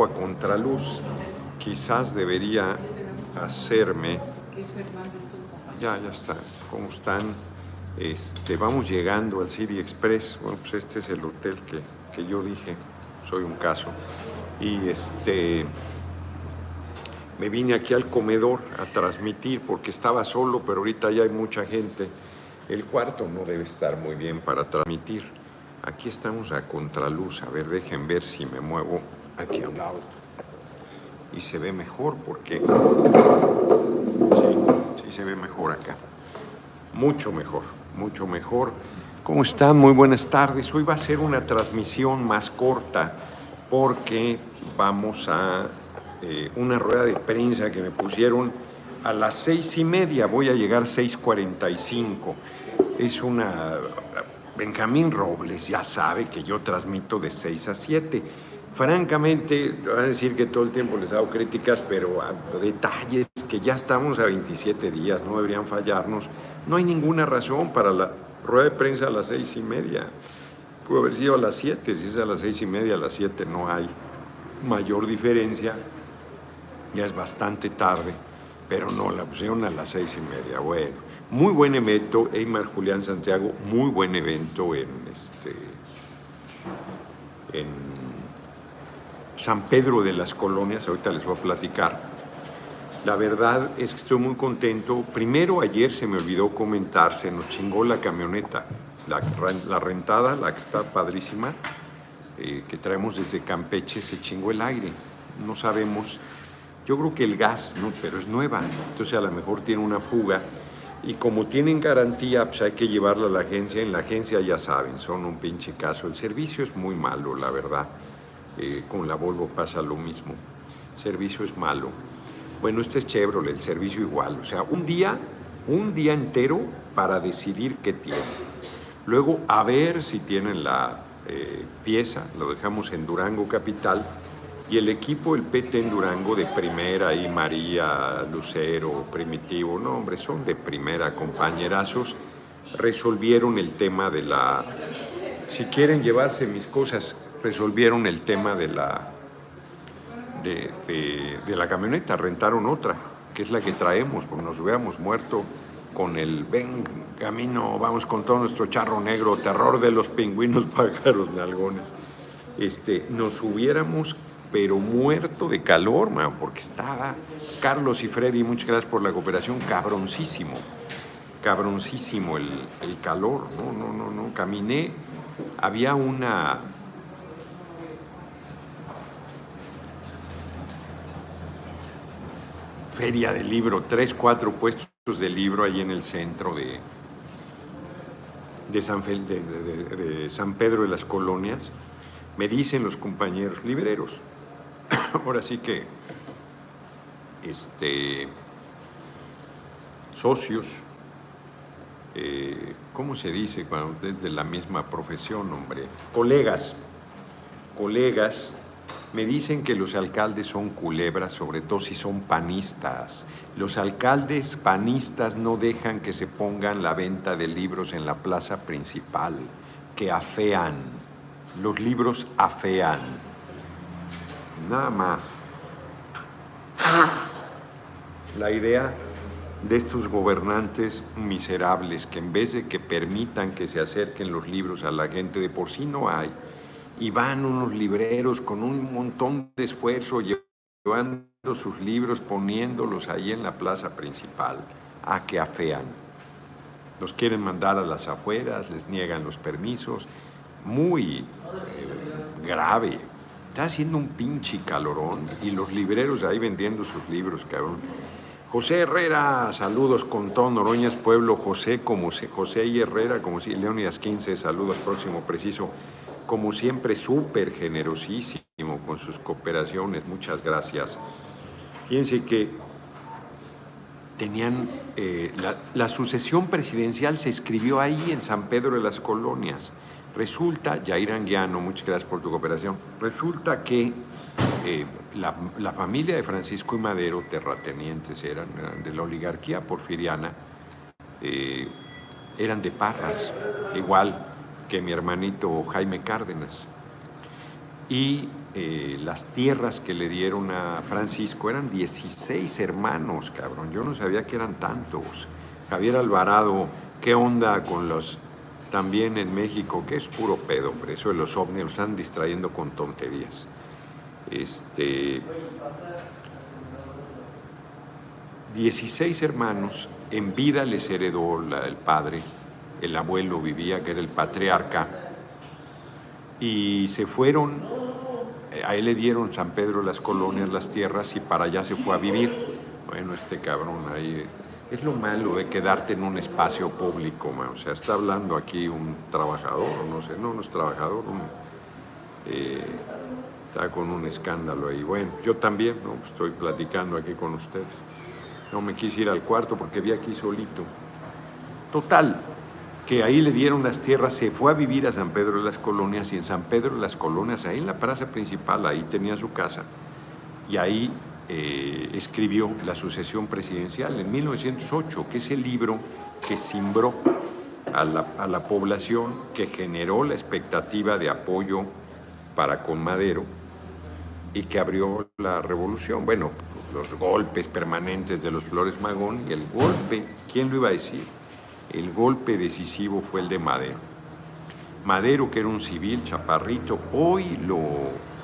a contraluz. Quizás debería hacerme... Ya, ya está. ¿Cómo están? Este, vamos llegando al City Express. Bueno, pues este es el hotel que, que yo dije. Soy un caso. Y este me vine aquí al comedor a transmitir porque estaba solo, pero ahorita ya hay mucha gente. El cuarto no debe estar muy bien para transmitir. Aquí estamos a contraluz. A ver, dejen ver si me muevo aquí a un lado. Y se ve mejor porque... Sí, sí se ve mejor acá. Mucho mejor, mucho mejor. ¿Cómo están? Muy buenas tardes. Hoy va a ser una transmisión más corta porque vamos a eh, una rueda de prensa que me pusieron a las seis y media, voy a llegar 6.45. Es una... Benjamín Robles ya sabe que yo transmito de 6 a 7. Francamente, van a decir que todo el tiempo les hago críticas, pero detalles que ya estamos a 27 días, no deberían fallarnos. No hay ninguna razón para la rueda de prensa a las seis y media. Pudo haber sido a las 7, si es a las seis y media, a las 7 no hay mayor diferencia ya es bastante tarde, pero no, la pusieron a las seis y media. Bueno, muy buen evento, Eymar Julián Santiago, muy buen evento en este en San Pedro de las Colonias, ahorita les voy a platicar. La verdad es que estoy muy contento. Primero ayer se me olvidó comentar, se nos chingó la camioneta, la, rentada, la que está padrísima, eh, que traemos desde Campeche, se chingó el aire. No sabemos yo creo que el gas, ¿no? pero es nueva, entonces a lo mejor tiene una fuga y como tienen garantía, pues hay que llevarla a la agencia. En la agencia ya saben, son un pinche caso. El servicio es muy malo, la verdad. Eh, con la Volvo pasa lo mismo. El servicio es malo. Bueno, este es Chevrolet, el servicio igual. O sea, un día, un día entero para decidir qué tiene. Luego, a ver si tienen la eh, pieza, lo dejamos en Durango Capital y el equipo, el PT en Durango de primera, ahí María, Lucero, Primitivo, no hombre, son de primera, compañerazos, resolvieron el tema de la, si quieren llevarse mis cosas, resolvieron el tema de la, de, la camioneta, rentaron otra, que es la que traemos, porque nos hubiéramos muerto con el ven camino, vamos con todo nuestro charro negro, terror de los pingüinos pájaros nalgones. Este, nos hubiéramos pero muerto de calor, man, porque estaba Carlos y Freddy, muchas gracias por la cooperación, cabroncísimo, cabroncísimo el, el calor, no, no, no, no, caminé, había una... Feria de libro, tres, cuatro puestos de libro ahí en el centro de, de, San, de, de San Pedro de las Colonias, me dicen los compañeros libreros, ahora sí que este, socios, eh, ¿cómo se dice cuando es de la misma profesión, hombre? Colegas, colegas, me dicen que los alcaldes son culebras, sobre todo si son panistas. Los alcaldes panistas no dejan que se pongan la venta de libros en la plaza principal, que afean. Los libros afean nada más. La idea de estos gobernantes miserables que en vez de que permitan que se acerquen los libros a la gente, de por sí no hay, y van unos libreros con un montón de esfuerzo llevando sus libros, poniéndolos ahí en la plaza principal, a que afean. Los quieren mandar a las afueras, les niegan los permisos, muy eh, grave, Está haciendo un pinche calorón y los libreros ahí vendiendo sus libros, cabrón. José Herrera, saludos con todo Noroñas Pueblo, José como José y Herrera, como si Leonidas 15, saludos próximo preciso, como siempre súper generosísimo con sus cooperaciones, muchas gracias. Fíjense que tenían, eh, la, la sucesión presidencial se escribió ahí en San Pedro de las Colonias. Resulta, Jair Anguiano, muchas gracias por tu cooperación, resulta que eh, la, familia de Francisco y Madero, terratenientes eran, de la oligarquía porfiriana, eh, eran de Parras, igual que mi hermanito Jaime Cárdenas. y eh, las tierras que le dieron a Francisco eran 16 hermanos, cabrón. Yo no sabía que eran tantos. Javier Alvarado, ¿qué onda con los también en México? Que es puro pedo, hombre. Eso de los ovnis los están distrayendo con tonterías. Este. 16 hermanos, en vida les heredó el padre, el abuelo vivía, que era el patriarca, y se furon, eh, a él le dieron San Pedro las colonias, las tierras, y para allá se fue a vivir. Bueno, este cabrón ahí, es lo malo de quedarte en un espacio público, o sea, está hablando aquí un trabajador, no sé, no, no es trabajador, eh, está con un escándalo ahí. Bueno, yo también, ¿no? estoy platicando aquí con ustedes. No me quise ir al cuarto porque vi aquí solito. Total, que ahí le dieron las tierras, se fue a vivir a San Pedro de las Colonias y en San Pedro de las Colonias, ahí en la plaza principal, ahí tenía su casa y ahí eh, escribió La sucesión presidencial en 1908, que es el libro que simbró a la, a la población, que generó la expectativa de apoyo para con Madero y que abrió la revolución. Bueno, los golpes permanentes de los Flores Magón y el golpe, ¿quién lo iba a decir? El golpe decisivo fue el de Madero. Madero, que era un civil chaparrito, hoy lo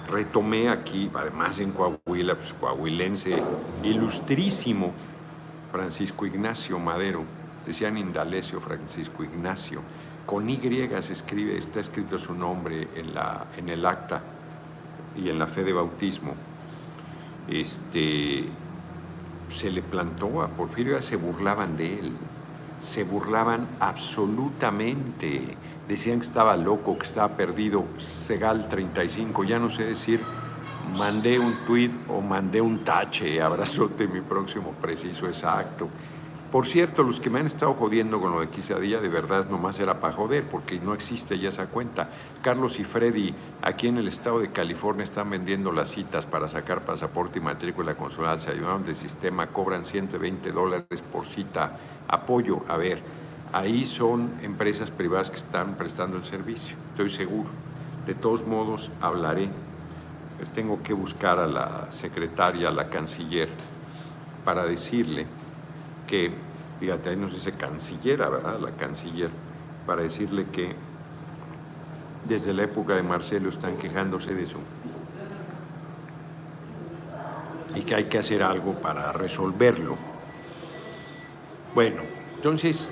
retomé aquí, además en Coahuila, pues, coahuilense ilustrísimo, Francisco Ignacio Madero, decían Indalecio Francisco Ignacio, con Y se escribe, está escrito su nombre en, la, en el acta y en la fe de bautismo. Este, se le plantó a Porfirio, se burlaban de él, se burlaban absolutamente, decían que estaba loco, que estaba perdido, Segal 35, ya no sé decir, mandé un tuit o mandé un tache, abrazote mi próximo preciso exacto. Por cierto, los que me han estado jodiendo con lo de Quesadilla, de verdad nomás era para joder, porque no existe ya esa cuenta. Carlos y Freddy, aquí en el estado de California, están vendiendo las citas para sacar pasaporte y matrícula consular. Se ayudaron del sistema, cobran 120 dólares por cita. Apoyo, a ver, ahí son empresas privadas que están prestando el servicio, estoy seguro. De todos modos, hablaré. Tengo que buscar a la secretaria, a la canciller, para decirle que, fíjate, ahí nos dice cancillera, ¿verdad? La canciller, para decirle que desde la época de Marcelo están quejándose de eso y que hay que hacer algo para resolverlo. Bueno, entonces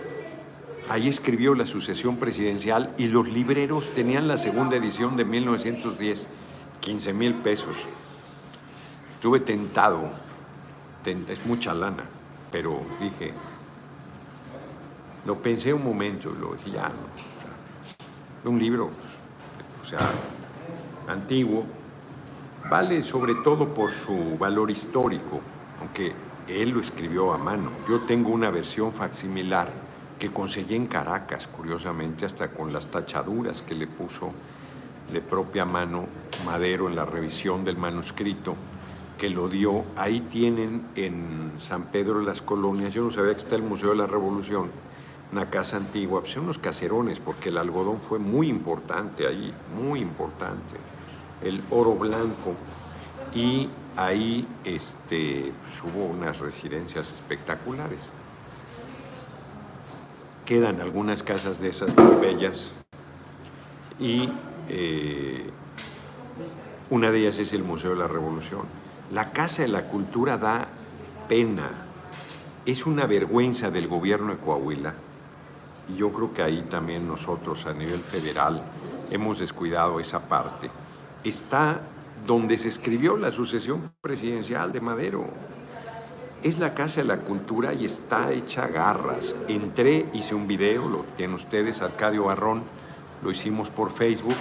ahí escribió la sucesión presidencial y los libreros tenían la segunda edición de 1910, 15 mil pesos. Estuve tentado, es mucha lana, pero dije, lo pensé un momento lo dije, ya, no. un libro, o sea, antiguo, vale sobre todo por su valor histórico, aunque él lo escribió a mano. Yo tengo una versión facsimilar que conseguí en Caracas, curiosamente, hasta con las tachaduras que le puso de propia mano Madero en la revisión del manuscrito que lo dio. Ahí tienen en San Pedro de las Colonias, yo no sabía que está el Museo de la Revolución, una casa antigua, pues unos caserones, porque el algodón fue muy importante ahí, muy importante. El oro blanco. Y ahí este, pues, hubo unas residencias espectaculares. Quedan algunas casas de esas muy bellas. Y eh, una de ellas es el Museo de la Revolución la Casa de la Cultura da pena. Es una vergüenza del gobierno de Coahuila. Y yo creo que ahí también nosotros a nivel federal hemos descuidado esa parte. Está donde se escribió la sucesión presidencial de Madero. Es la Casa de la Cultura y está hecha garras. Entré, hice un video, lo tienen ustedes, Arcadio Barrón, lo hicimos por Facebook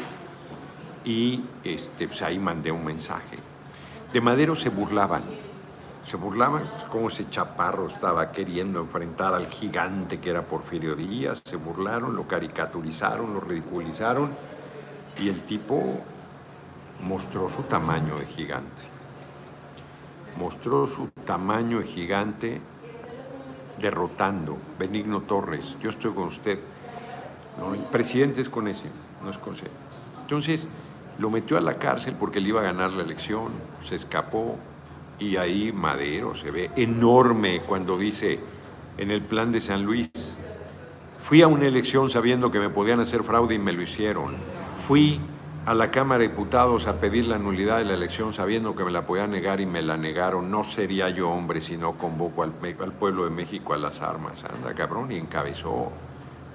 y este, pues ahí mandé un mensaje. De Madero se burlaban, se burlaban como ese chaparro estaba queriendo enfrentar al gigante que era Porfirio Díaz, se burlaron, lo caricaturizaron, lo ridiculizaron y el tipo mostró su tamaño de gigante. Mostró su tamaño de gigante derrotando. Benigno Torres, yo estoy con usted. El presidente es con ese, no es con ese. Entonces, lo metió a la cárcel porque le iba a ganar la elección, se escapó y ahí Madero se ve enorme cuando dice en el plan de San Luis, fui a una elección sabiendo que me podían hacer fraude y me lo hicieron, fui a la Cámara de Diputados a pedir la nulidad de la elección sabiendo que me la podían negar y me la negaron, no sería yo hombre si no convoco al, al pueblo de México a las armas, anda cabrón, y encabezó,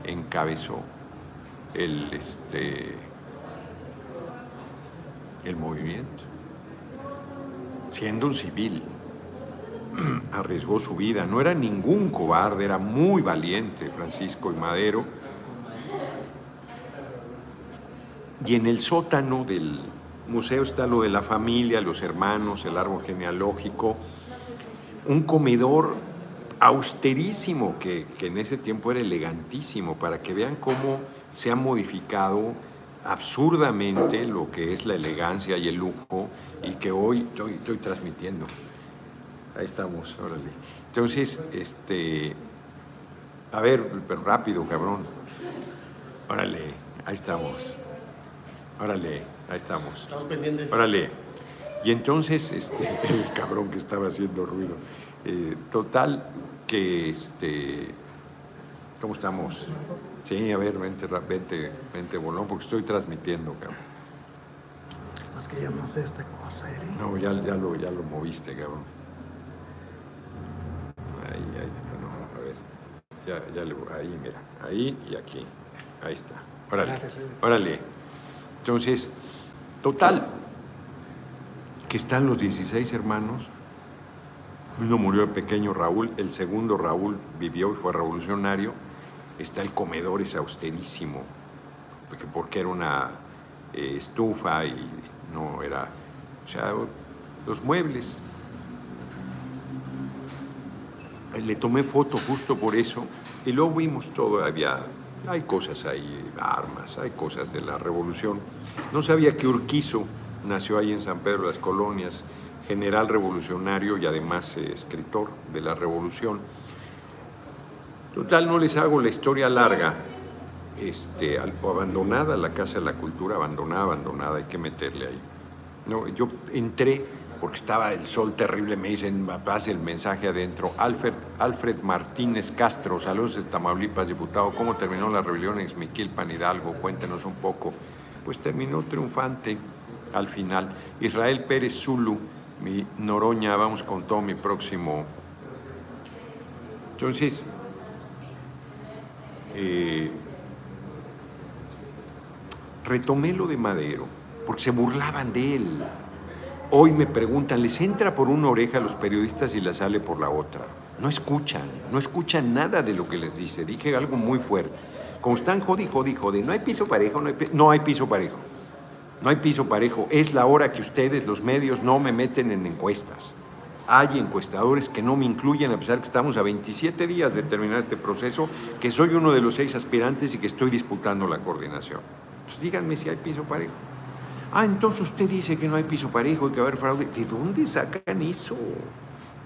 encabezó el, este, el movimiento. Siendo un civil, arriesgó su vida, no era ningún cobarde, era muy valiente Francisco y Madero. Y en el sótano del museo está lo de la familia, los hermanos, el árbol genealógico, un comedor austerísimo que, en ese tiempo era elegantísimo, para que vean cómo se ha modificado absurdamente lo que es la elegancia y el lujo y que hoy estoy, estoy transmitiendo. Ahí estamos, órale. Entonces, este, a ver, pero rápido, cabrón. Órale, ahí estamos. Órale, ahí estamos. Estamos pendientes. Órale. Y entonces, este, el cabrón que estaba haciendo ruido. Eh, total, que este, ¿cómo estamos? Sí, a ver, vente, vente, vente, bolón, porque estoy transmitiendo, cabrón. Es que yo no sé esta cosa, Eri. No, ya, ya, lo, ya lo moviste, cabrón. Ahí, ahí, no, a ver. Ya, ya le voy- ahí, mira. Ahí y aquí. Ahí está. Órale. Gracias, Eddie. Órale. Entonces, total, que están los 16 hermanos. Uno murió el pequeño Raúl, el segundo Raúl vivió y fue revolucionario. Está el comedor, es austerísimo, porque, porque era una eh, estufa y no era, o sea, los muebles. Le tomé foto justo por eso y luego vimos todo, había, hay cosas ahí, armas, hay cosas de la revolución. No sabía que Urquizo nació ahí en San Pedro de las Colonias, general revolucionario y además eh, escritor de la revolución. Total, no les hago la historia larga. Este, abandonada la Casa de la Cultura, abandonada, abandonada, hay que meterle ahí. No, yo entré porque estaba el sol terrible, me dicen, pase el mensaje adentro. Alfred, Alfred Martínez Castro, saludos de Tamaulipas, diputado, ¿cómo terminó la rebelión en Xmiquilpan, Hidalgo? Cuéntenos un poco. Pues terminó triunfante al final. Israel Pérez Zulu, mi Noroña, vamos con todo mi próximo. Entonces, eh, retomé lo de Madero, porque se burlaban de él. Hoy me preguntan, ¿les entra por una oreja a los periodistas y les sale por la otra? No escuchan, no escuchan nada de lo que les dice. Dije algo muy fuerte. Como están jodi, jodi, jodi, no hay piso parejo, no hay, pi- no hay piso parejo. No hay piso parejo. Es la hora que ustedes, los medios, no me meten en encuestas. Hay encuestadores que no me incluyen, a pesar que estamos a 27 días de terminar este proceso, que soy uno de los seis aspirantes y que estoy disputando la coordinación. Entonces díganme si hay piso parejo. Ah, entonces usted dice que no hay piso parejo y que va a haber fraude. ¿De dónde sacan eso?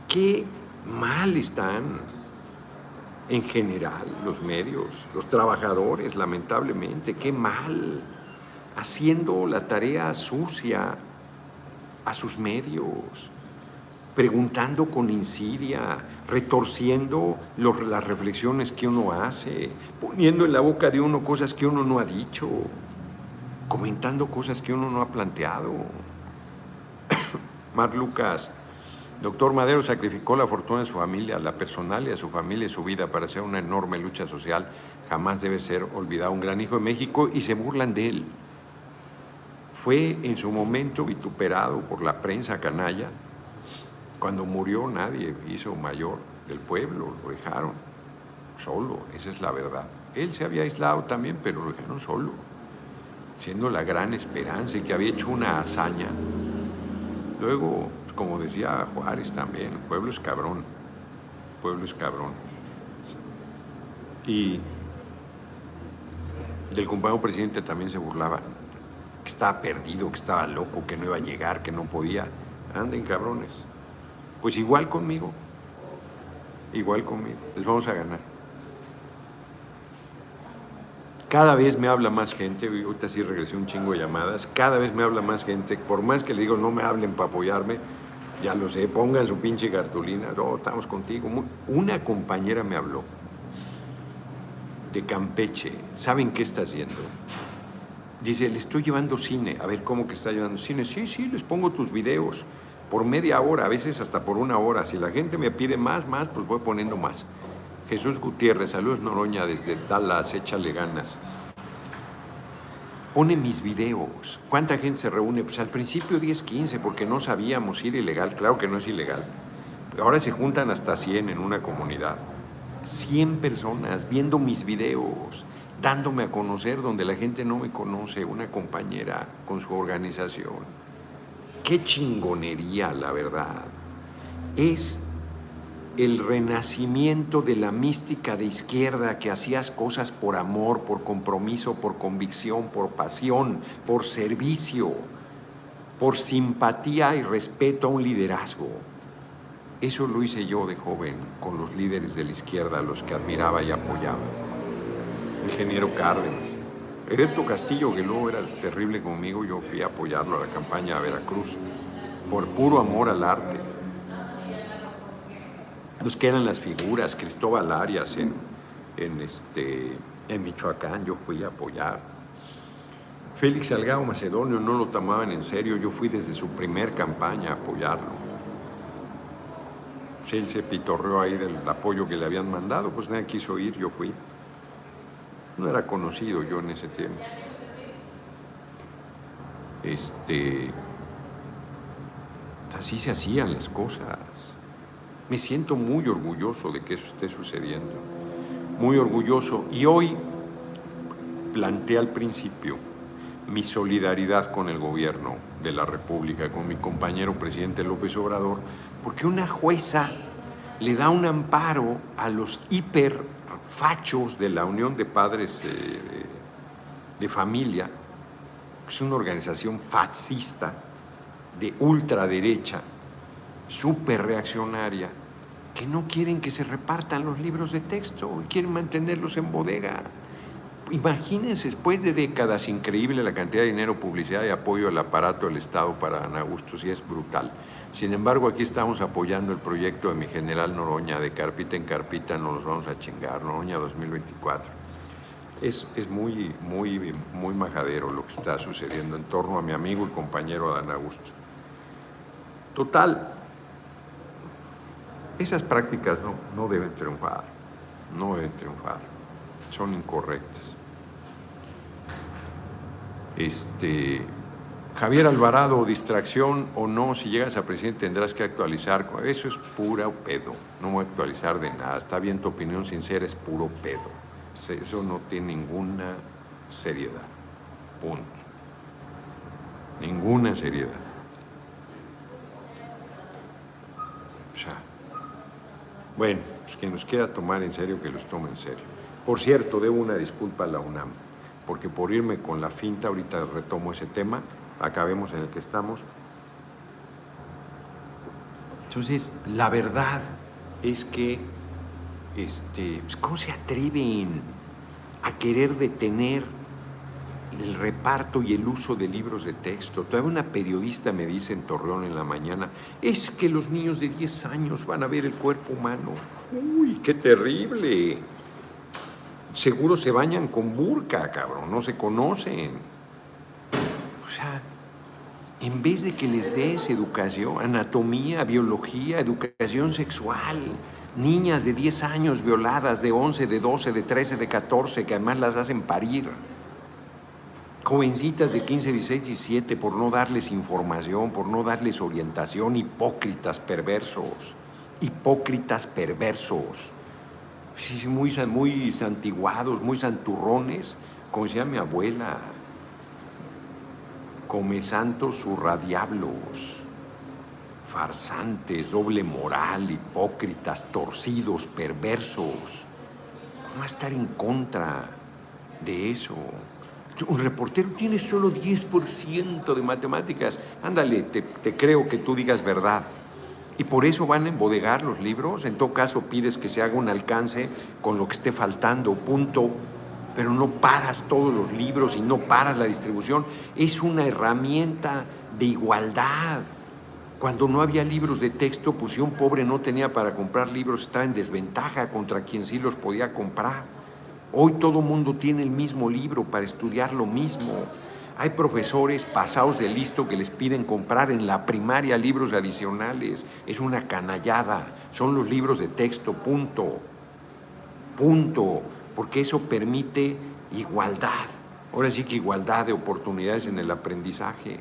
Qué mal están en general los medios, los trabajadores, lamentablemente, qué mal, haciendo la tarea sucia a sus medios, preguntando con insidia, retorciendo las reflexiones que uno hace, poniendo en la boca de uno cosas que uno no ha dicho, comentando cosas que uno no ha planteado. Mar Lucas, doctor Madero sacrificó la fortuna de su familia, la personal y a su familia y su vida para hacer una enorme lucha social. Jamás debe ser olvidado un gran hijo de México y se burlan de él. Fue en su momento vituperado por la prensa canalla. Cuando murió nadie hizo mayor del pueblo, lo dejaron solo, esa es la verdad. Él se había aislado también, pero lo dejaron solo, siendo la gran esperanza y que había hecho una hazaña. Luego, como decía Juárez también, el pueblo es cabrón, el pueblo es cabrón. Y del compañero presidente también se burlaba, que estaba perdido, que estaba loco, que no iba a llegar, que no podía. Anden cabrones. Pues igual conmigo, igual conmigo, les vamos a ganar. Cada vez me habla más gente, ahorita sí regresé un chingo de llamadas, cada vez me habla más gente, por más que le digo no me hablen para apoyarme, ya lo sé, pongan su pinche cartulina, no, estamos contigo. Una compañera me habló de Campeche, ¿saben qué está haciendo? Dice, le estoy llevando cine, a ver cómo que está llevando cine. Sí, sí, les pongo tus videos por media hora, a veces hasta por una hora. Si la gente me pide más, más, pues voy poniendo más. Jesús Gutiérrez, saludos Noroña desde Dallas, échale ganas. Pone mis videos. ¿Cuánta gente se reúne? Pues al principio 10, 15, porque no sabíamos si era ilegal. Claro que no es ilegal. Ahora se juntan hasta 100 en una comunidad. 100 personas viendo mis videos, dándome a conocer donde la gente no me conoce, una compañera con su organización. Qué chingonería, la verdad. Es el renacimiento de la mística de izquierda que hacías cosas por amor, por compromiso, por convicción, por pasión, por servicio, por simpatía y respeto a un liderazgo. Eso lo hice yo de joven con los líderes de la izquierda, los que admiraba y apoyaba. Ingeniero Cárdenas. Hereto Castillo, que luego era terrible conmigo, yo fui a apoyarlo a la campaña a Veracruz, por puro amor al arte nos quedan las figuras, Cristóbal Arias en, en, este, en Michoacán, yo fui a apoyar. Félix Salgado Macedonio no lo tomaban en serio, yo fui desde su primer campaña a apoyarlo. Si él se pitorreó ahí del apoyo que le habían mandado, pues nadie quiso ir, yo fui. No era conocido yo en ese tiempo. Este, así se hacían las cosas. Me siento muy orgulloso de que eso esté sucediendo, muy orgulloso. Y hoy planteé al principio mi solidaridad con el gobierno de la República, con mi compañero presidente López Obrador, porque una jueza le da un amparo a los hiperfachos de la Unión de Padres eh, de Familia, que es una organización fascista de ultraderecha, súper reaccionaria, que no quieren que se repartan los libros de texto y quieren mantenerlos en bodega. Imagínense, después de décadas, increíble la cantidad de dinero, publicidad y apoyo al aparato del Estado para Ana Augusto, y es brutal. Sin embargo, aquí estamos apoyando el proyecto de mi general Noroña, de carpita en carpita, no los vamos a chingar, Noroña 2024. Es, es muy, muy, muy majadero lo que está sucediendo en torno a mi amigo y compañero Adán Augusto. Total, esas prácticas no, deben triunfar, no deben triunfar, son incorrectas. Este, Javier Alvarado, distracción o no, si llegas a presidente tendrás que actualizar. Eso es pura pedo. No voy a actualizar de nada. Está bien tu opinión sincera, es puro pedo. Eso no tiene ninguna seriedad. Punto. Ninguna seriedad. O sea, bueno, pues quien nos quiera tomar en serio, que los tome en serio. Por cierto, debo una disculpa a la UNAM, porque por irme con la finta, ahorita retomo ese tema, acabemos en el que estamos. Entonces, la verdad es que, este, pues, ¿cómo se atreven a querer detener el reparto y el uso de libros de texto. Todavía una periodista me dice en Torreón en la mañana, es que los niños de 10 años van a ver el cuerpo humano. Uy, qué terrible. Seguro se bañan con burka, cabrón, no se conocen. O sea, en vez de que les des educación, anatomía, biología, educación sexual, niñas de 10 años violadas, de 11, de 12, de 13, de 14, que además las hacen parir jovencitas de 15, 16, 17, por no darles información, por no darles orientación, hipócritas perversos, hipócritas perversos, muy, muy santiguados, muy santurrones, como decía mi abuela, come santos surradiablos, farsantes, doble moral, hipócritas, torcidos, perversos. ¿Cómo estar en contra de eso? Un reportero tiene solo 10% de matemáticas. Ándale, te, creo que tú digas verdad. Y por eso van a embodegar los libros. En todo caso, pides que se haga un alcance con lo que esté faltando. Punto. pero no paras todos los libros y no paras la distribución. Es una herramienta de igualdad. Cuando no había libros de texto, pues si un pobre no tenía para comprar libros, está en desventaja contra quien sí los podía comprar. Hoy todo mundo tiene el mismo libro para estudiar lo mismo. Hay profesores pasados de listo que les piden comprar en la primaria libros adicionales. Es una canallada. Son los libros de texto, punto. Punto. Porque eso permite igualdad. Ahora sí que igualdad de oportunidades en el aprendizaje.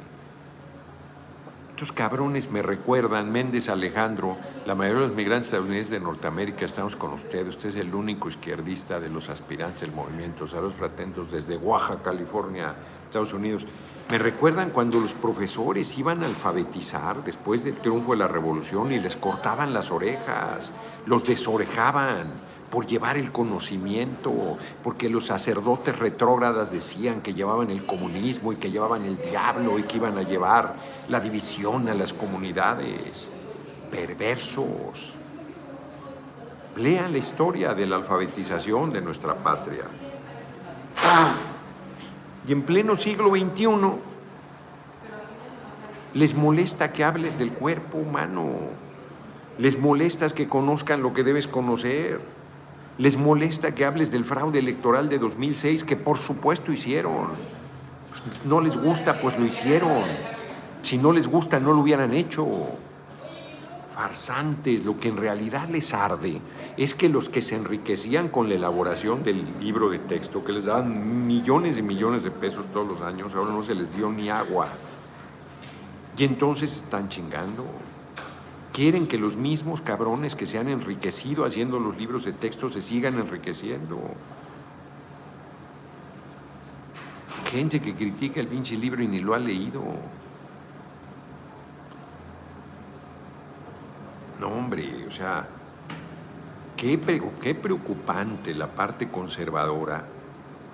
Cabrones me recuerdan, Méndez Alejandro, la mayoría de los migrantes estadounidenses de Norteamérica, estamos con usted, usted es el único izquierdista de los aspirantes del movimiento, saludos atentos desde Oaxaca, California, Estados Unidos. Me recuerdan cuando los profesores iban a alfabetizar después del triunfo de la revolución y les cortaban las orejas, los desorejaban por llevar el conocimiento, porque los sacerdotes retrógradas decían que llevaban el comunismo y que llevaban el diablo y que iban a llevar la división a las comunidades. Perversos. Lean la historia de la alfabetización de nuestra patria. Y en pleno siglo XXI les molesta que hables del cuerpo humano, les molesta que conozcan lo que debes conocer. Les molesta que hables del fraude electoral de 2006, que por supuesto hicieron. Pues, no les gusta, pues lo hicieron. Si no les gusta, no lo hubieran hecho. Farsantes, lo que en realidad les arde es que los que se enriquecían con la elaboración del libro de texto, que les daban millones y millones de pesos todos los años, ahora no se les dio ni agua. Y entonces están chingando. Quieren que los mismos cabrones que se han enriquecido haciendo los libros de texto se sigan enriqueciendo. Gente que critica el pinche libro y ni lo ha leído. No, hombre, o sea, qué, qué preocupante la parte conservadora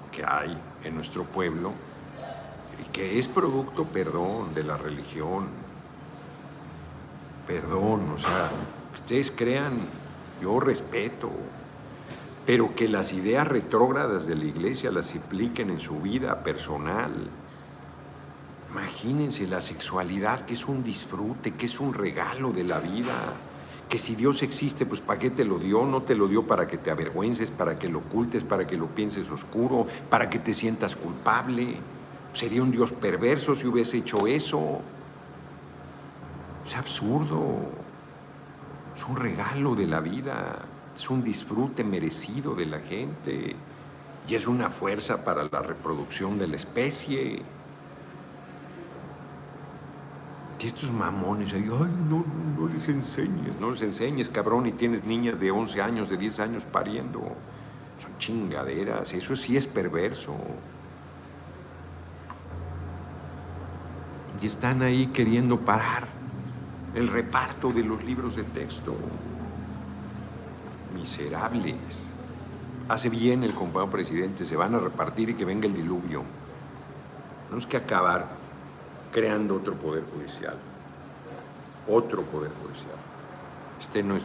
que hay en nuestro pueblo y que es producto, perdón, de la religión, perdón, o sea, ustedes crean, yo respeto, pero que las ideas retrógradas de la iglesia las impliquen en su vida personal. Imagínense la sexualidad, que es un disfrute, que es un regalo de la vida, que si Dios existe, pues ¿para qué te lo dio? No te lo dio para que te avergüences, para que lo ocultes, para que lo pienses oscuro, para que te sientas culpable. Sería un Dios perverso si hubiese hecho eso. Es absurdo. Es un regalo de la vida. Es un disfrute merecido de la gente. Y es una fuerza para la reproducción de la especie. Y estos mamones ahí, ay, no, no les enseñes, no les enseñes, cabrón, y tienes niñas de 11 años, de 10 años pariendo. Son chingaderas, eso sí es perverso. Y están ahí queriendo parar el reparto de los libros de texto. Miserables. Hace bien el compañero presidente, se van a repartir y que venga el diluvio. Tenemos que acabar creando otro poder judicial. Otro poder judicial. Este no es,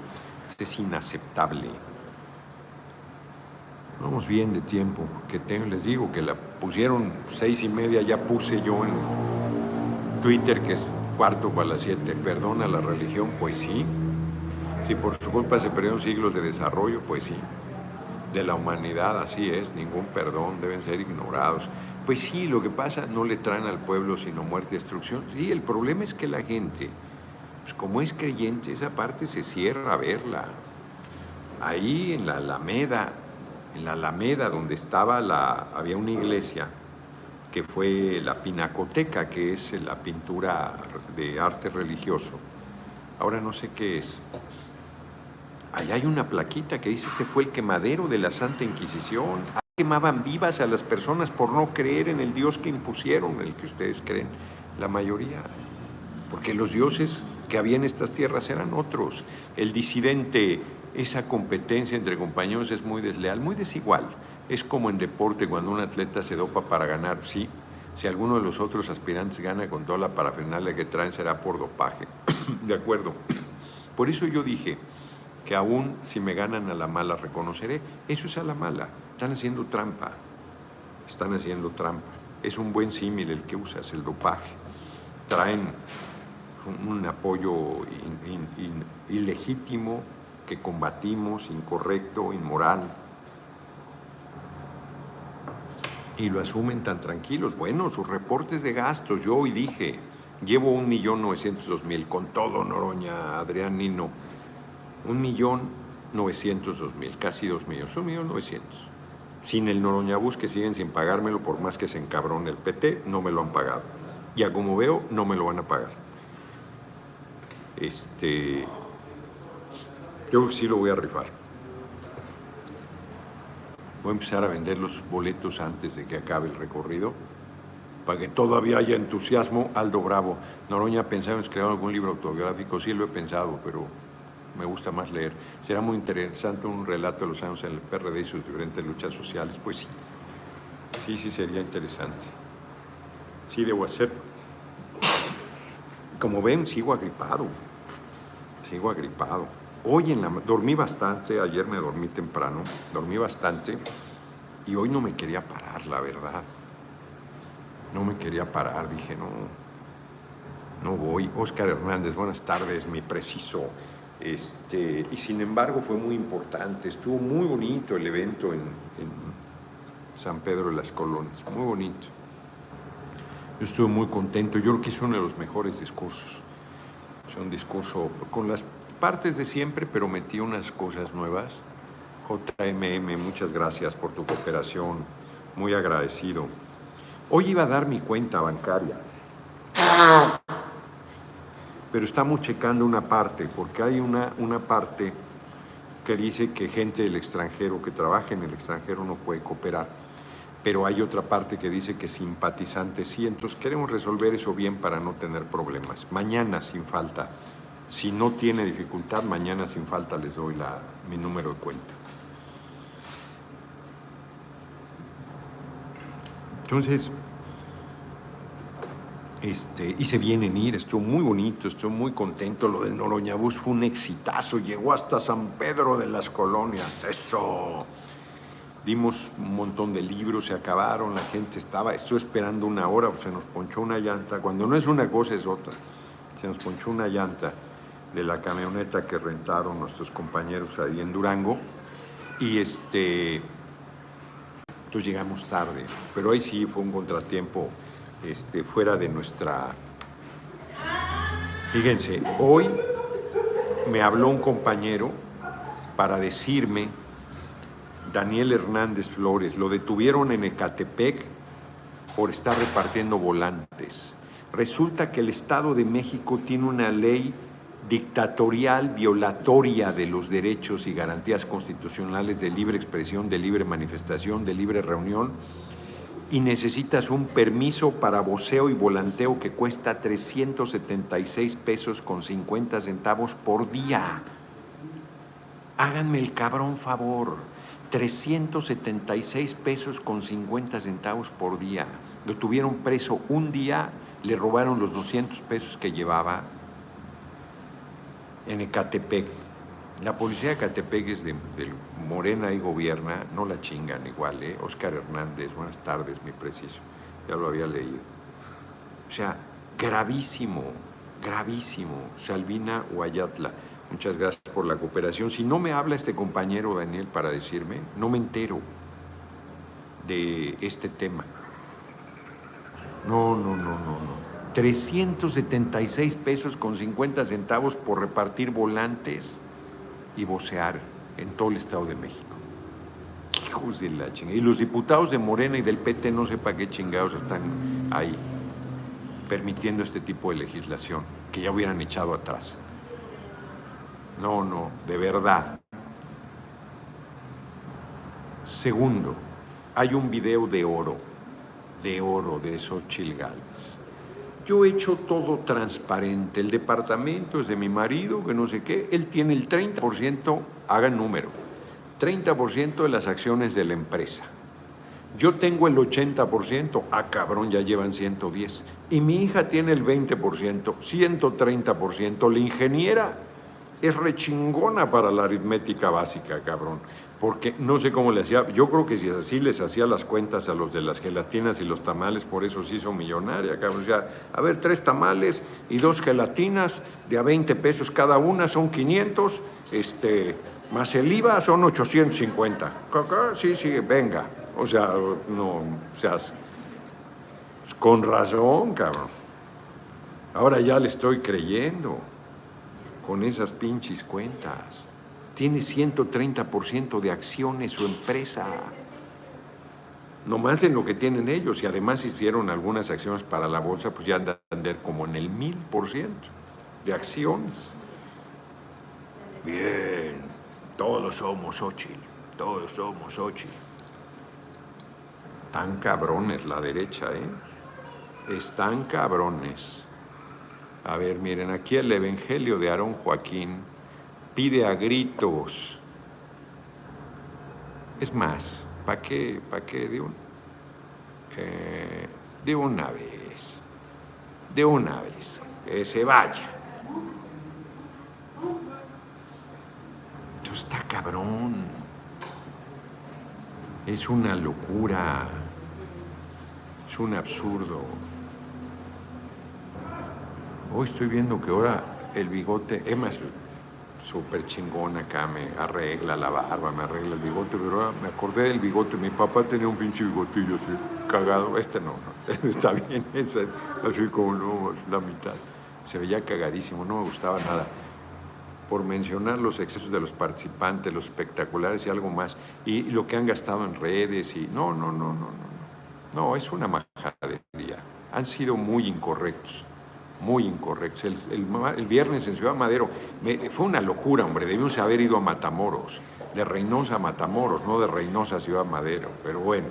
este es inaceptable. Vamos bien de tiempo, que les digo que la pusieron seis y media, ya puse yo en Twitter que es cuarto para las siete. ¿Perdona la religión? Pues sí. Si por su culpa se perdieron siglos de desarrollo, pues sí. De la humanidad así es, ningún perdón, deben ser ignorados. Pues sí, lo que pasa, no le traen al pueblo sino muerte y destrucción. Sí, el problema es que la gente, pues como es creyente, esa parte se cierra a verla. Ahí en la Alameda, en la Alameda donde estaba la, había una iglesia, que fue la Pinacoteca, que es la pintura de arte religioso. Ahora no sé qué es. Ahí hay una plaquita que dice que fue el quemadero de la Santa Inquisición. Quemaban vivas a las personas por no creer en el Dios que impusieron, el que ustedes creen, la mayoría. Porque los dioses que había en estas tierras eran otros. El disidente, esa competencia entre compañeros es muy desleal, muy desigual. Es como en deporte cuando un atleta se dopa para ganar, sí. Si alguno de los otros aspirantes gana con toda la parafernalia que traen será por dopaje. de acuerdo. Por eso yo dije que aún si me ganan a la mala reconoceré, eso es a la mala. Están haciendo trampa. están haciendo trampa. Es un buen símil el que usas, el dopaje. Traen un, apoyo ilegítimo que combatimos, incorrecto, inmoral, y lo asumen tan tranquilos. Bueno, sus reportes de gastos, yo hoy dije, llevo un millón novecientos mil, con todo Noroña, Adrián Nino, un millón novecientos mil, casi dos millones, un millón novecientos. Sin el Noroña Bus que siguen sin pagármelo, por más que se encabrone el PT, no me lo han pagado. Ya como veo, no me lo van a pagar. Este, yo sí lo voy a rifar. Voy a empezar a vender los boletos antes de que acabe el recorrido, para que todavía haya entusiasmo. Aldo Bravo, Noroña, ¿pensaba en escribir algún libro autobiográfico? Sí lo he pensado, pero me gusta más leer. Será muy interesante un relato de los años en el PRD y sus diferentes luchas sociales. Pues sí, sí, sí sería interesante. Sí, debo hacerlo. Como ven, sigo agripado. Sigo agripado. Hoy en la dormí bastante, ayer me dormí temprano, dormí bastante y hoy no me quería parar, la verdad. No me quería parar, dije, no, no voy. Oscar Hernández, buenas tardes, mi preciso. Este, y sin embargo fue muy importante, estuvo muy bonito el evento en, San Pedro de las Colonias, muy bonito. Yo estuve muy contento, yo creo que es uno de los mejores discursos. Un discurso con las partes de siempre, pero metí unas cosas nuevas. JMM, muchas gracias por tu cooperación, muy agradecido. Hoy iba a dar mi cuenta bancaria, pero estamos checando una parte, porque hay una, una parte que dice que gente del extranjero que trabaja en el extranjero no puede cooperar, pero hay otra parte que dice que simpatizantes sí, entonces queremos resolver eso bien para no tener problemas. Mañana, sin falta, si no tiene dificultad, mañana sin falta les doy la, mi número de cuenta. Entonces, este, y se vienen ir, estuvo muy bonito, estoy muy contento. Lo del Noroñabús fue un exitazo, llegó hasta San Pedro de las Colonias, eso. Dimos un montón de libros, se acabaron, la gente estaba, estoy esperando una hora, se nos ponchó una llanta. Cuando no es una cosa, es otra. Se nos ponchó una llanta de la camioneta que rentaron nuestros compañeros ahí en Durango. Y este, entonces llegamos tarde, pero ahí sí fue un contratiempo este, fuera de nuestra... Fíjense, hoy me habló un compañero para decirme, Daniel Hernández Flores, lo detuvieron en Ecatepec por estar repartiendo volantes. Resulta que el Estado de México tiene una ley dictatorial, violatoria de los derechos y garantías constitucionales de libre expresión, de libre manifestación, de libre reunión, y necesitas un permiso para voceo y volanteo que cuesta 376 pesos con 50 centavos por día. Háganme el cabrón favor. 376 pesos con 50 centavos por día. Lo tuvieron preso un día, le robaron los 200 pesos que llevaba en Ecatepec. La policía de Ecatepec es de, Morena y gobierna, no la chingan igual, ¿eh? Oscar Hernández, buenas tardes, mi preciso, ya lo había leído. O sea, gravísimo, gravísimo. Salvina Guayatla, muchas gracias por la cooperación. Si no me habla este compañero Daniel para decirme, no me entero de este tema. No, no, no, no, no. 376 pesos con 50 centavos por repartir volantes y vocear en todo el Estado de México. Hijos de la chingada. Y los diputados de Morena y del PT no sé para qué chingados están ahí permitiendo este tipo de legislación que ya hubieran echado atrás. No, no, de verdad. Segundo, hay un video de oro, de oro de Xochitl Gálvez yo he hecho todo transparente. El departamento es de mi marido, que no sé qué. Él tiene el 30%, hagan número, 30% de las acciones de la empresa. Yo tengo el 80%, ah cabrón, ya llevan 110. Y mi hija tiene el 20%, 130%. La ingeniera es rechingona para la aritmética básica, cabrón. Porque no sé cómo le hacía, yo creo que si así les hacía las cuentas a los de las gelatinas y los tamales, por eso se hizo millonaria, cabrón. O sea, a ver, tres tamales y dos gelatinas de a 20 pesos cada una, son 500, este, más el IVA son 850. Sí, sí, venga. O sea, no, o sea, con razón, cabrón. Ahora ya le estoy creyendo con esas pinches cuentas. Tiene 130% de acciones su empresa. No más de lo que tienen ellos. Y además hicieron algunas acciones para la bolsa, pues ya andan como en el mil por ciento de acciones. Bien, todos somos ocho, todos somos ocho. Tan cabrones la derecha, ¿eh? Están cabrones. A ver, miren, aquí el Evangelio de Aarón Joaquín pide a gritos. Es más, ¿para qué? ¿Para qué? De, un, eh, de una vez. De una vez. Que se vaya. Esto está cabrón. Es una locura. Es un absurdo. Hoy estoy viendo que ahora el bigote, Emma es súper chingona acá, me arregla la barba, me arregla el bigote, pero ahora me acordé del bigote. Mi papá tenía un pinche bigotillo así, cagado. Este no, no, está bien, esa, así como no, la mitad. Se veía cagadísimo, no me gustaba nada. Por mencionar los excesos de los participantes, los espectaculares y algo más, y lo que han gastado en redes, y no, no, no, no, no. No, es una majadería. Han sido muy incorrectos muy incorrectos. El, viernes en Ciudad Madero fue una locura, hombre. Debimos haber ido a Matamoros, de Reynosa a Matamoros, no de Reynosa a Ciudad Madero. Pero bueno,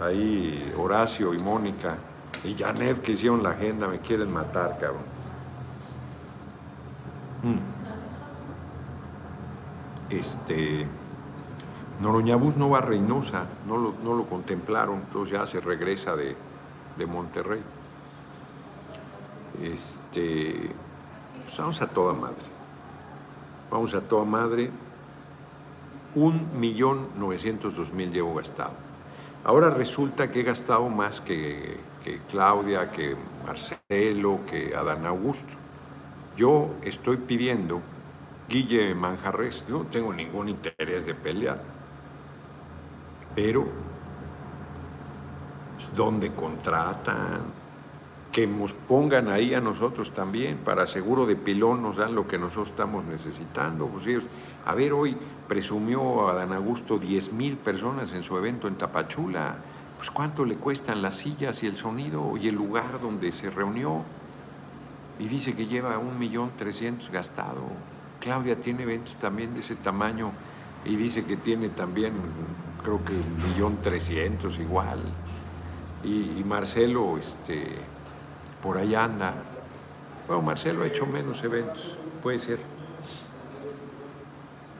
ahí Horacio y Mónica y Janet que hicieron la agenda me quieren matar, cabrón. Mm. Este. Noroñabús no va a Reynosa, no lo, no lo contemplaron, entonces ya se regresa de, de Monterrey. Este, pues vamos a toda madre. Vamos a toda madre. Un millón novecientos dos mil llevo gastado. Ahora resulta que he gastado más que, Claudia, que Marcelo, que Adán Augusto. Yo estoy pidiendo, Guille Manjarres, no tengo ningún interés de pelear, pero ¿dónde contratan? Que nos pongan ahí a nosotros también, para seguro de pilón nos dan lo que nosotros estamos necesitando. Pues a ver, hoy presumió a Dan Augusto 10 mil personas en su evento en Tapachula. Pues cuánto le cuestan las sillas y el sonido y el lugar donde se reunió. Y dice que lleva un millón trescientos gastado. Claudia tiene eventos también de ese tamaño y dice que tiene también, creo que un millón trescientos igual. Y, y Marcelo, este, por allá anda. Bueno, Marcelo ha hecho menos eventos, puede ser.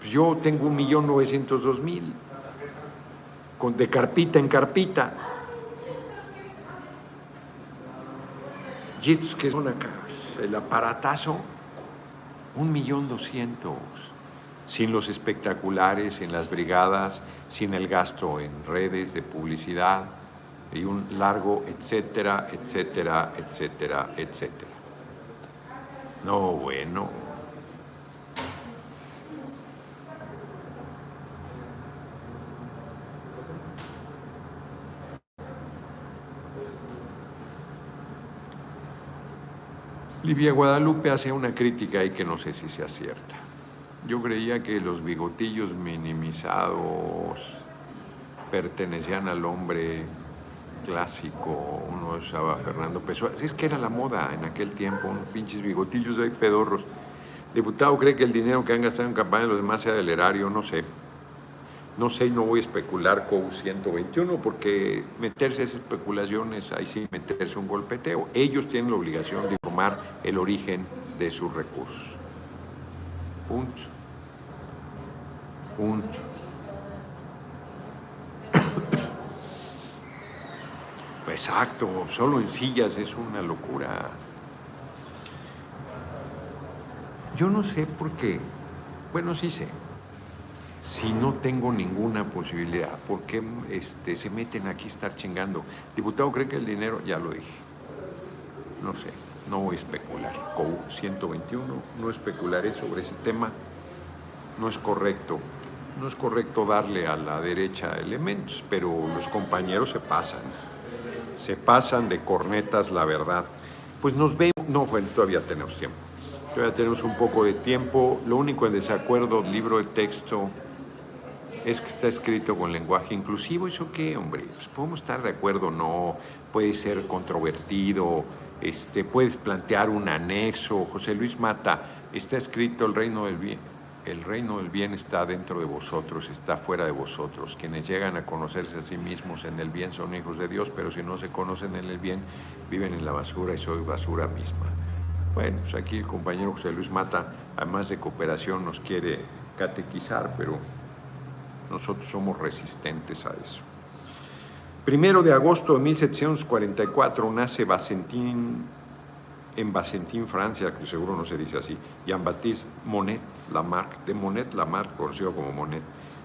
Pues yo tengo un millón novecientos dos mil, de carpita en carpita. Y estos que son acá, el aparatazo, un millón doscientos, sin los espectaculares, sin las brigadas, sin el gasto en redes de publicidad y un largo etcétera, etcétera, etcétera, etcétera. No, bueno. Livia Guadalupe hace una crítica ahí que no sé si sea cierta. Yo creía que los bigotillos minimizados pertenecían al hombre clásico, uno usaba Fernando Pessoa, es que era la moda en aquel tiempo, unos pinches bigotillos ahí pedorros. Diputado cree que el dinero que han gastado en campaña los demás sea del erario, no sé. No sé y no voy a especular con 121 porque meterse esas especulaciones, ahí sí meterse un golpeteo. Ellos tienen la obligación de informar el origen de sus recursos. Punto. Punto. Exacto, solo en sillas es una locura. yo no sé por qué, bueno, sí sé, si no tengo ninguna posibilidad, ¿por qué este, se meten aquí a estar chingando? Diputado, ¿cree que el dinero? Ya lo dije. No sé, no voy a especular. COU 121, no especularé sobre ese tema. No es correcto. No es correcto darle a la derecha elementos, pero los compañeros se pasan. Se pasan de cornetas, la verdad. Pues nos vemos. No, bueno, todavía tenemos tiempo. Todavía tenemos un poco de tiempo. Lo único en desacuerdo, libro de texto, es que está escrito con lenguaje inclusivo. ¿Eso qué, hombre? Pues podemos estar de acuerdo, no. Puede ser controvertido, este, puedes plantear un anexo. José Luis Mata, está escrito el reino del bien. El reino del bien está dentro de vosotros, está fuera de vosotros. Quienes llegan a conocerse a sí mismos en el bien son hijos de Dios, pero si no se conocen en el bien, viven en la basura y soy basura misma. Bueno, pues aquí el compañero José Luis Mata, además de cooperación, nos quiere catequizar, pero nosotros somos resistentes a eso. Primero de agosto de 1744 nace Bacentín, en Bacentín, Francia, que seguro no se dice así, Jean-Baptiste Monet Lamarck, de Monet Lamarck, conocido como Monet,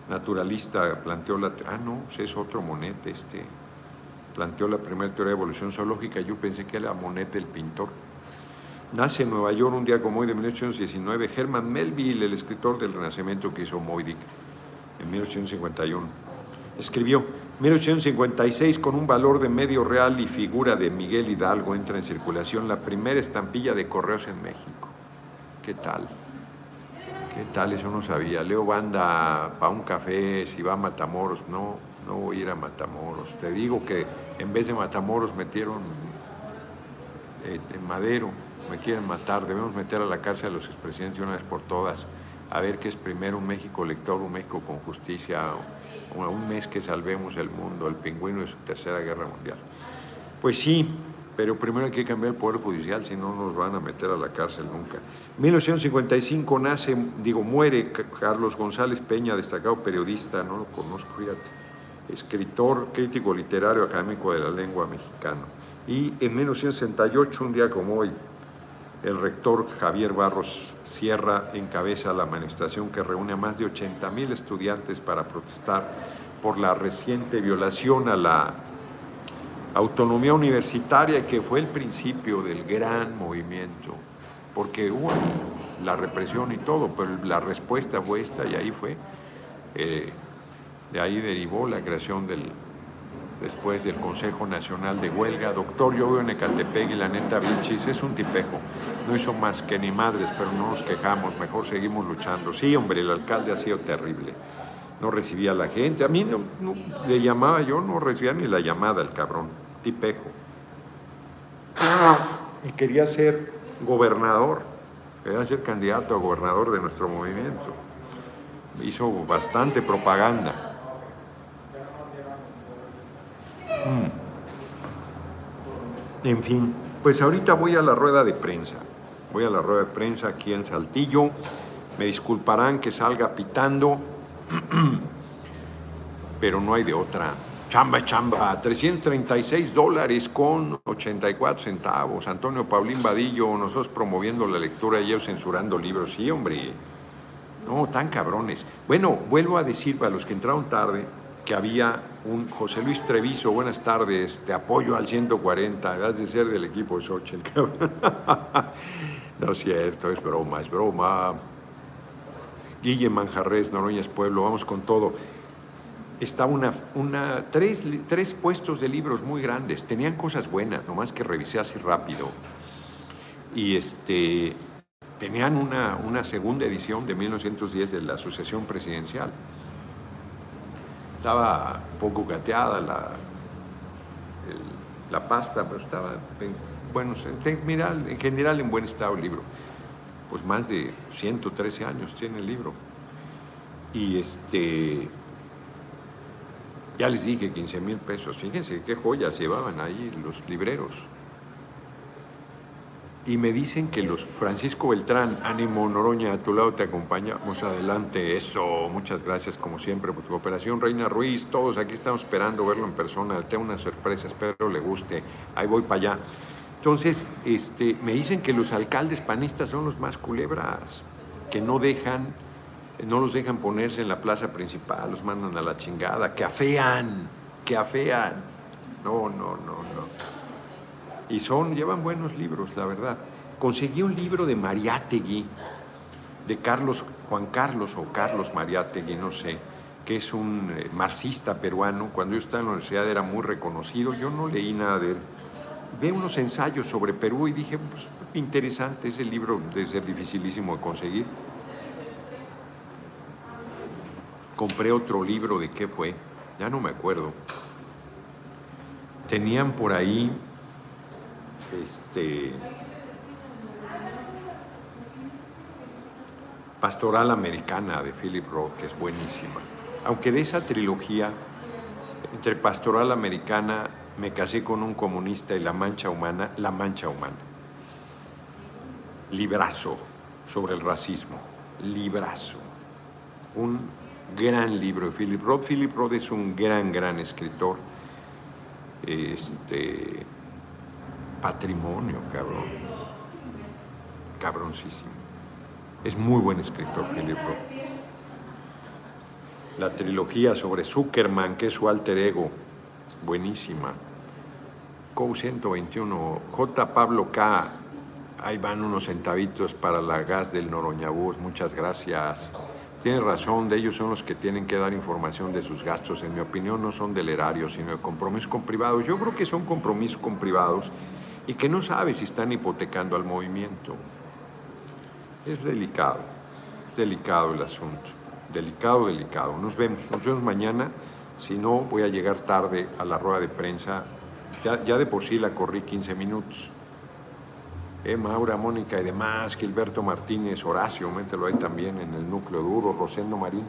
naturalista, planteó la... Ah, no, es otro Monet, este, planteó la primera teoría de evolución zoológica, yo pensé que era Monet el pintor. Nace en Nueva York un día como hoy de 1819 Herman Melville, el escritor del Renacimiento que hizo Moby Dick en 1851. Escribió, 1856 con un valor de medio real y figura de Miguel Hidalgo entra en circulación la primera estampilla de correos en México. ¿Qué tal? ¿Qué tal? Eso no sabía. Leo Banda para un café, si va a Matamoros. No, no voy a ir a Matamoros. Te digo que en vez de Matamoros metieron eh, en Madero me quieren matar, debemos meter a la cárcel a los expresidentes de una vez por todas, a ver qué es primero un México lector, un México con justicia, o un mes que salvemos el mundo, el pingüino de su tercera guerra mundial. Pues sí, pero primero hay que cambiar el Poder Judicial, si no nos van a meter a la cárcel nunca. 1955 nace, digo, muere Carlos González Peña, destacado periodista, no lo conozco, fíjate, escritor, crítico literario, académico de la lengua mexicana. Y en 1968, un día como hoy, el rector Javier Barros Sierra encabeza la manifestación que reúne a más de 80 mil estudiantes para protestar por la reciente violación a la autonomía universitaria que fue el principio del gran movimiento, porque hubo la represión y todo, pero la respuesta fue esta y ahí fue, eh, de ahí derivó la creación del, después del Consejo Nacional de Huelga. Doctor, yo veo en Ecatepec y la neta Vilchis es un tipejo. No hizo más que ni madres, pero no nos quejamos, mejor seguimos luchando. Sí, hombre, el alcalde ha sido terrible. No recibía a la gente. A mí no, le llamaba yo, no recibía ni la llamada el cabrón. Tipejo. Y quería ser gobernador, quería ser candidato a gobernador de nuestro movimiento. Hizo bastante propaganda En fin, pues ahorita voy a la rueda de prensa. Voy a la rueda de prensa aquí en Saltillo. Me disculparán que salga pitando, pero no hay de otra. Chamba, chamba, 336 dólares con 84 centavos. Antonio Paulín Vadillo, nosotros promoviendo la lectura y ellos censurando libros. Sí, hombre. No, tan cabrones. Bueno, vuelvo a decir para los que entraron tarde, que había un José Luis Treviso, buenas tardes, te apoyo al 140, has de ser del equipo de Xochitl. no es cierto, es broma, es broma. Guille Manjarres, Noroñas Pueblo, vamos con todo. Está una, una, tres, tres puestos de libros muy grandes, tenían cosas buenas, nomás que revisé así rápido. Y este, tenían una, una segunda edición de 1910 de la Asociación Presidencial estaba poco gateada la, la pasta, pero estaba, en, bueno, en, en general en buen estado el libro. Pues más de 113 años tiene el libro. Y este, ya les dije 15 mil pesos. Fíjense qué joyas llevaban ahí los libreros y me dicen que los Francisco Beltrán, ánimo Noroña, a tu lado te acompañamos adelante, eso, muchas gracias como siempre por tu cooperación, Reina Ruiz, todos aquí estamos esperando verlo en persona, tengo una sorpresa, espero le guste, ahí voy para allá. Entonces, este, me dicen que los alcaldes panistas son los más culebras, que no dejan, no los dejan ponerse en la plaza principal, los mandan a la chingada, que afean, que afean. No, no, no, no. Y son, llevan buenos libros, la verdad. Conseguí un libro de Mariátegui, de Carlos, Juan Carlos o Carlos Mariátegui, no sé, que es un eh, marxista peruano. Cuando yo estaba en la universidad era muy reconocido. Yo no leí nada de él ve unos ensayos sobre Perú y dije, pues interesante, ese libro debe ser dificilísimo de conseguir. Compré otro libro de qué fue, ya no me acuerdo. Tenían por ahí, este, Pastoral Americana de Philip Roth, que es buenísima. Aunque de esa trilogía, entre Pastoral Americana me casé con un comunista y la mancha humana, la mancha humana. Librazo sobre el racismo, librazo. Un gran libro de Philip Roth. Philip Roth es un gran, gran escritor. Este patrimonio, cabrón. Cabroncísimo. Es muy buen escritor, Philip. La trilogía sobre Zuckerman, que es su alter ego, buenísima. COU 121, J. Pablo K. Ahí van unos centavitos para la gas del Noroñabús, muchas gracias. Tiene razón, de ellos son los que tienen que dar información de sus gastos. En mi opinión, no son del erario, sino de compromisos con privados. Yo creo que son compromisos con privados y que no sabe si están hipotecando al movimiento. Es delicado, es delicado el asunto. Delicado, delicado. Nos vemos, nos vemos mañana. Si no, voy a llegar tarde a la rueda de prensa. Ya, de por sí la corrí 15 minutos. Eh, Maura, Mónica y demás, Gilberto Martínez, Horacio, mételo ahí también en el núcleo duro, Rosendo Marín.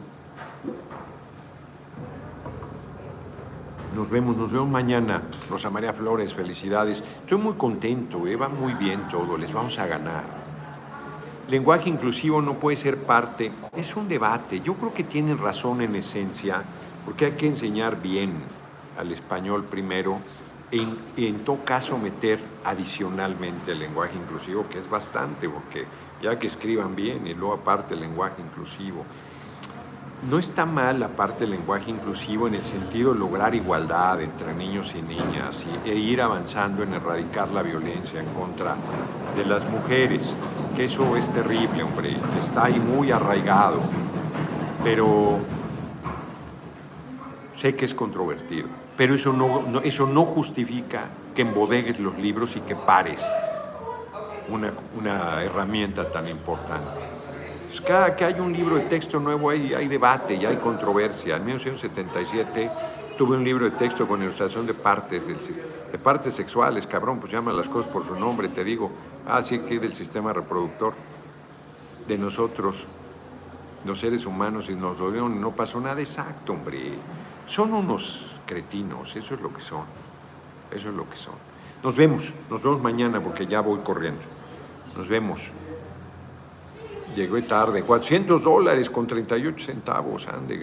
Nos vemos, nos vemos mañana. Rosa María Flores, felicidades. Estoy muy contento, eh, va muy bien todo, les vamos a ganar. Lenguaje inclusivo no puede ser parte, es un debate. Yo creo que tienen razón en esencia porque hay que enseñar bien al español primero y en todo caso meter adicionalmente el lenguaje inclusivo, que es bastante, porque ya que escriban bien y luego aparte el lenguaje inclusivo. No está mal la parte del lenguaje inclusivo en el sentido de lograr igualdad entre niños y niñas e ir avanzando en erradicar la violencia en contra de las mujeres, que eso es terrible, hombre, está ahí muy arraigado, pero Sé que es controvertido, pero eso no, eso no justifica que embodegues los libros y que pares una, una herramienta tan importante. Pues cada que hay un libro de texto nuevo hay, debate y hay controversia. En 1977 tuve un libro de texto con ilustración de partes, de partes sexuales, cabrón, pues llama las cosas por su nombre, te digo, así ah, que del sistema reproductor de nosotros, los seres humanos, y nos lo no pasó nada exacto, hombre. Son unos cretinos, eso es lo que son. Eso es lo que son. Nos vemos, nos vemos mañana porque ya voy corriendo. Nos vemos. Llegó tarde, 400 dólares con 38 centavos, ande,